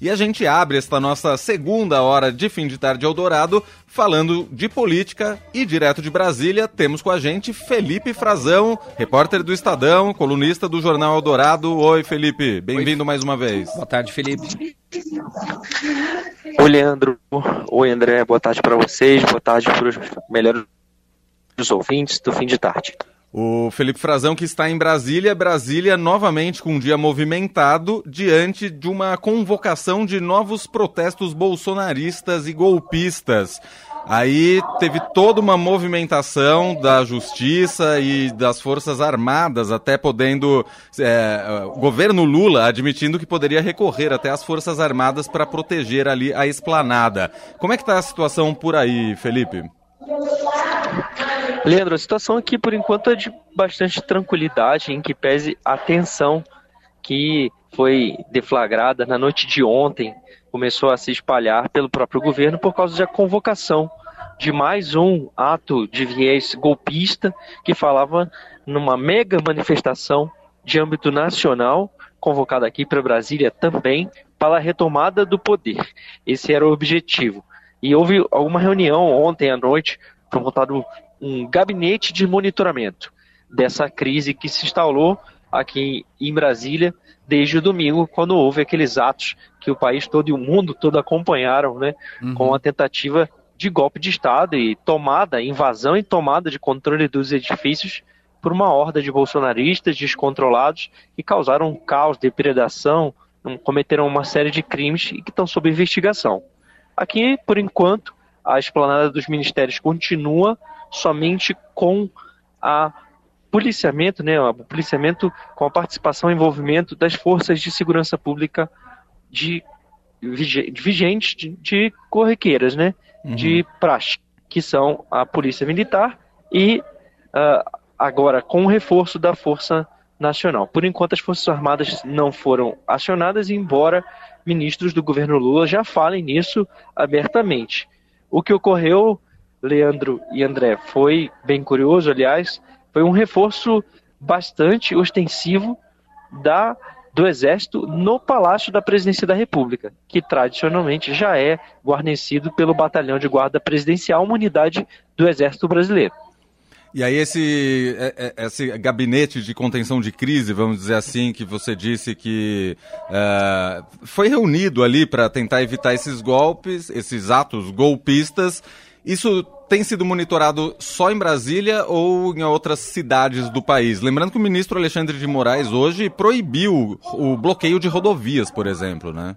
E a gente abre esta nossa segunda hora de fim de tarde Eldorado falando de política e direto de Brasília temos com a gente Felipe Frazão, repórter do Estadão, colunista do Jornal Eldorado. Oi, Felipe, bem-vindo mais uma vez. Boa tarde, Felipe. Oi, Leandro. Oi, André. Boa tarde para vocês. Boa tarde para os melhores ouvintes do fim de tarde. O Felipe Frazão que está em Brasília, Brasília novamente com um dia movimentado diante de uma convocação de novos protestos bolsonaristas e golpistas. Aí teve toda uma movimentação da justiça e das forças armadas, até podendo é, o governo Lula admitindo que poderia recorrer até as forças armadas para proteger ali a esplanada. Como é que está a situação por aí, Felipe? Leandro, a situação aqui por enquanto é de bastante tranquilidade, em que pese a tensão que foi deflagrada na noite de ontem, começou a se espalhar pelo próprio governo por causa da convocação de mais um ato de viés golpista que falava numa mega manifestação de âmbito nacional, convocada aqui para Brasília também, para a retomada do poder. Esse era o objetivo. E houve alguma reunião ontem à noite, foi montado um gabinete de monitoramento dessa crise que se instalou aqui em Brasília desde o domingo, quando houve aqueles atos que o país todo e o mundo todo acompanharam, né, uhum. com a tentativa de golpe de Estado e tomada, invasão e tomada de controle dos edifícios por uma horda de bolsonaristas descontrolados que causaram um caos, depredação, cometeram uma série de crimes e que estão sob investigação. Aqui, por enquanto, a esplanada dos ministérios continua somente com a policiamento, né, o policiamento com a participação e envolvimento das forças de segurança pública de, vigentes de, de corriqueiras, né, uhum. de praxe, que são a polícia militar e uh, agora com o reforço da força nacional. Por enquanto as forças armadas não foram acionadas, embora ministros do governo Lula já falem nisso abertamente. O que ocorreu Leandro e André, foi bem curioso, aliás, foi um reforço bastante ostensivo da do Exército no Palácio da Presidência da República, que tradicionalmente já é guarnecido pelo Batalhão de Guarda Presidencial, uma unidade do Exército Brasileiro. E aí esse, é, é, esse gabinete de contenção de crise, vamos dizer assim, que você disse que uh, foi reunido ali para tentar evitar esses golpes, esses atos golpistas, isso tem sido monitorado só em Brasília ou em outras cidades do país? Lembrando que o ministro Alexandre de Moraes hoje proibiu o bloqueio de rodovias, por exemplo, né?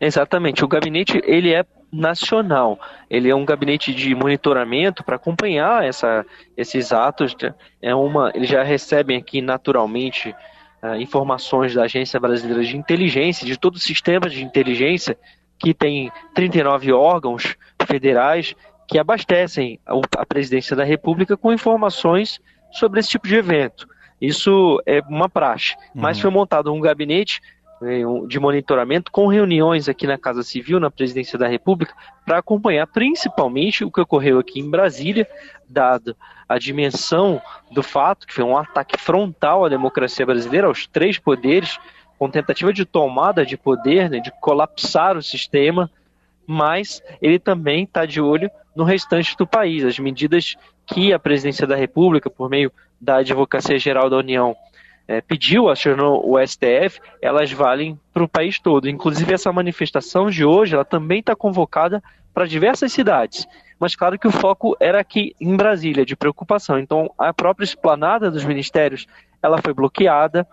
Exatamente. O gabinete ele é nacional. Ele é um gabinete de monitoramento para acompanhar essa, esses atos. É uma, eles já recebem aqui naturalmente uh, informações da Agência Brasileira de Inteligência, de todo o sistema de inteligência que tem 39 órgãos federais que abastecem a presidência da República com informações sobre esse tipo de evento. Isso é uma praxe. Uhum. Mas foi montado um gabinete eh, de monitoramento com reuniões aqui na Casa Civil, na Presidência da República, para acompanhar principalmente o que ocorreu aqui em Brasília, dado a dimensão do fato, que foi um ataque frontal à democracia brasileira, aos três poderes, com tentativa de tomada de poder, né, de colapsar o sistema, mas ele também está de olho no restante do país. As medidas que a presidência da República, por meio da Advocacia Geral da União, é, pediu, acionou o STF, elas valem para o país todo. Inclusive, essa manifestação de hoje, ela também está convocada para diversas cidades. Mas claro que o foco era aqui em Brasília, de preocupação. Então, a própria esplanada dos ministérios, ela foi bloqueada,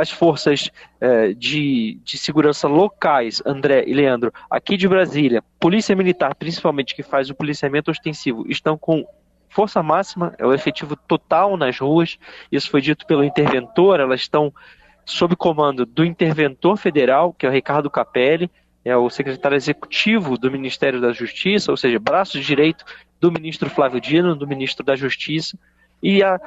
as forças eh, de, de segurança locais, André e Leandro, aqui de Brasília, Polícia Militar, principalmente, que faz o policiamento ostensivo, estão com força máxima, é o efetivo total nas ruas. Isso foi dito pelo interventor, elas estão sob comando do interventor federal, que é o Ricardo Capelli, é o secretário executivo do Ministério da Justiça, ou seja, braço direito do ministro Flávio Dino, do ministro da Justiça, e a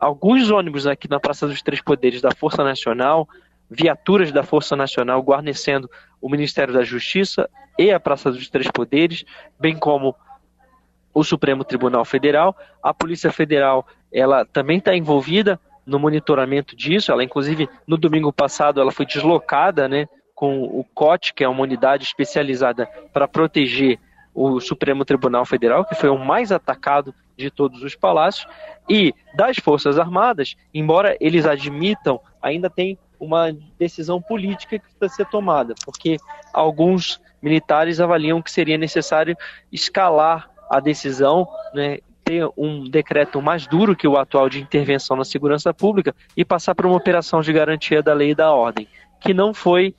alguns ônibus aqui na Praça dos Três Poderes da Força Nacional, viaturas da Força Nacional guarnecendo o Ministério da Justiça e a Praça dos Três Poderes, bem como o Supremo Tribunal Federal. A Polícia Federal, ela também está envolvida no monitoramento disso. Ela, inclusive, no domingo passado, ela foi deslocada, né, com o COT, que é uma unidade especializada para proteger o Supremo Tribunal Federal, que foi o mais atacado de todos os palácios, e das Forças Armadas, embora eles admitam, ainda tem uma decisão política que precisa ser tomada, porque alguns militares avaliam que seria necessário escalar a decisão, né, ter um decreto mais duro que o atual de intervenção na segurança pública e passar para uma operação de garantia da lei e da ordem, que não foi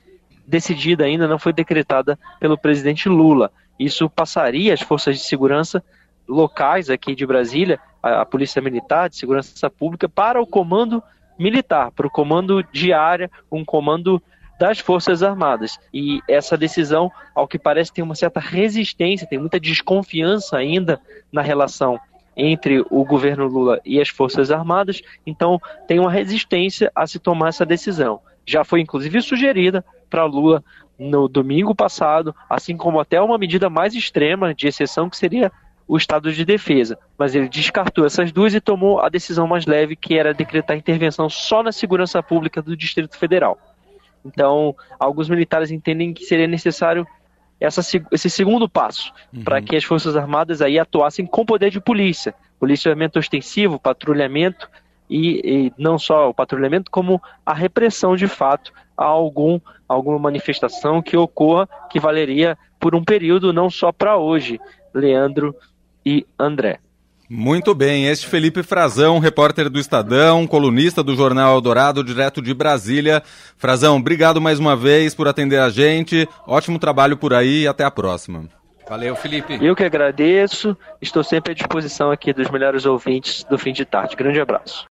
decidida ainda, não foi decretada pelo presidente Lula. Isso passaria as forças de segurança locais aqui de Brasília, a, a Polícia Militar de Segurança Pública, para o comando militar, para o comando de área, um comando das Forças Armadas. E essa decisão, ao que parece, tem uma certa resistência, tem muita desconfiança ainda na relação entre o governo Lula e as Forças Armadas, então tem uma resistência a se tomar essa decisão. Já foi inclusive sugerida para Lula no domingo passado, assim como até uma medida mais extrema de exceção que seria o estado de defesa, mas ele descartou essas duas e tomou a decisão mais leve, que era decretar intervenção só na segurança pública do Distrito Federal. Então, alguns militares entendem que seria necessário essa, esse segundo passo uhum. para que as Forças Armadas aí atuassem com poder de polícia, policiamento ostensivo, patrulhamento e, e, não só o patrulhamento, como a repressão de fato a algum, alguma manifestação que ocorra que valeria por um período, não só para hoje, Leandro e André. Muito bem, este Felipe Frazão, repórter do Estadão, colunista do Jornal Eldorado, direto de Brasília. Frazão, obrigado mais uma vez por atender a gente. Ótimo trabalho por aí e até a próxima. Valeu, Felipe. Eu que agradeço. Estou sempre à disposição aqui dos melhores ouvintes do fim de tarde. Grande abraço.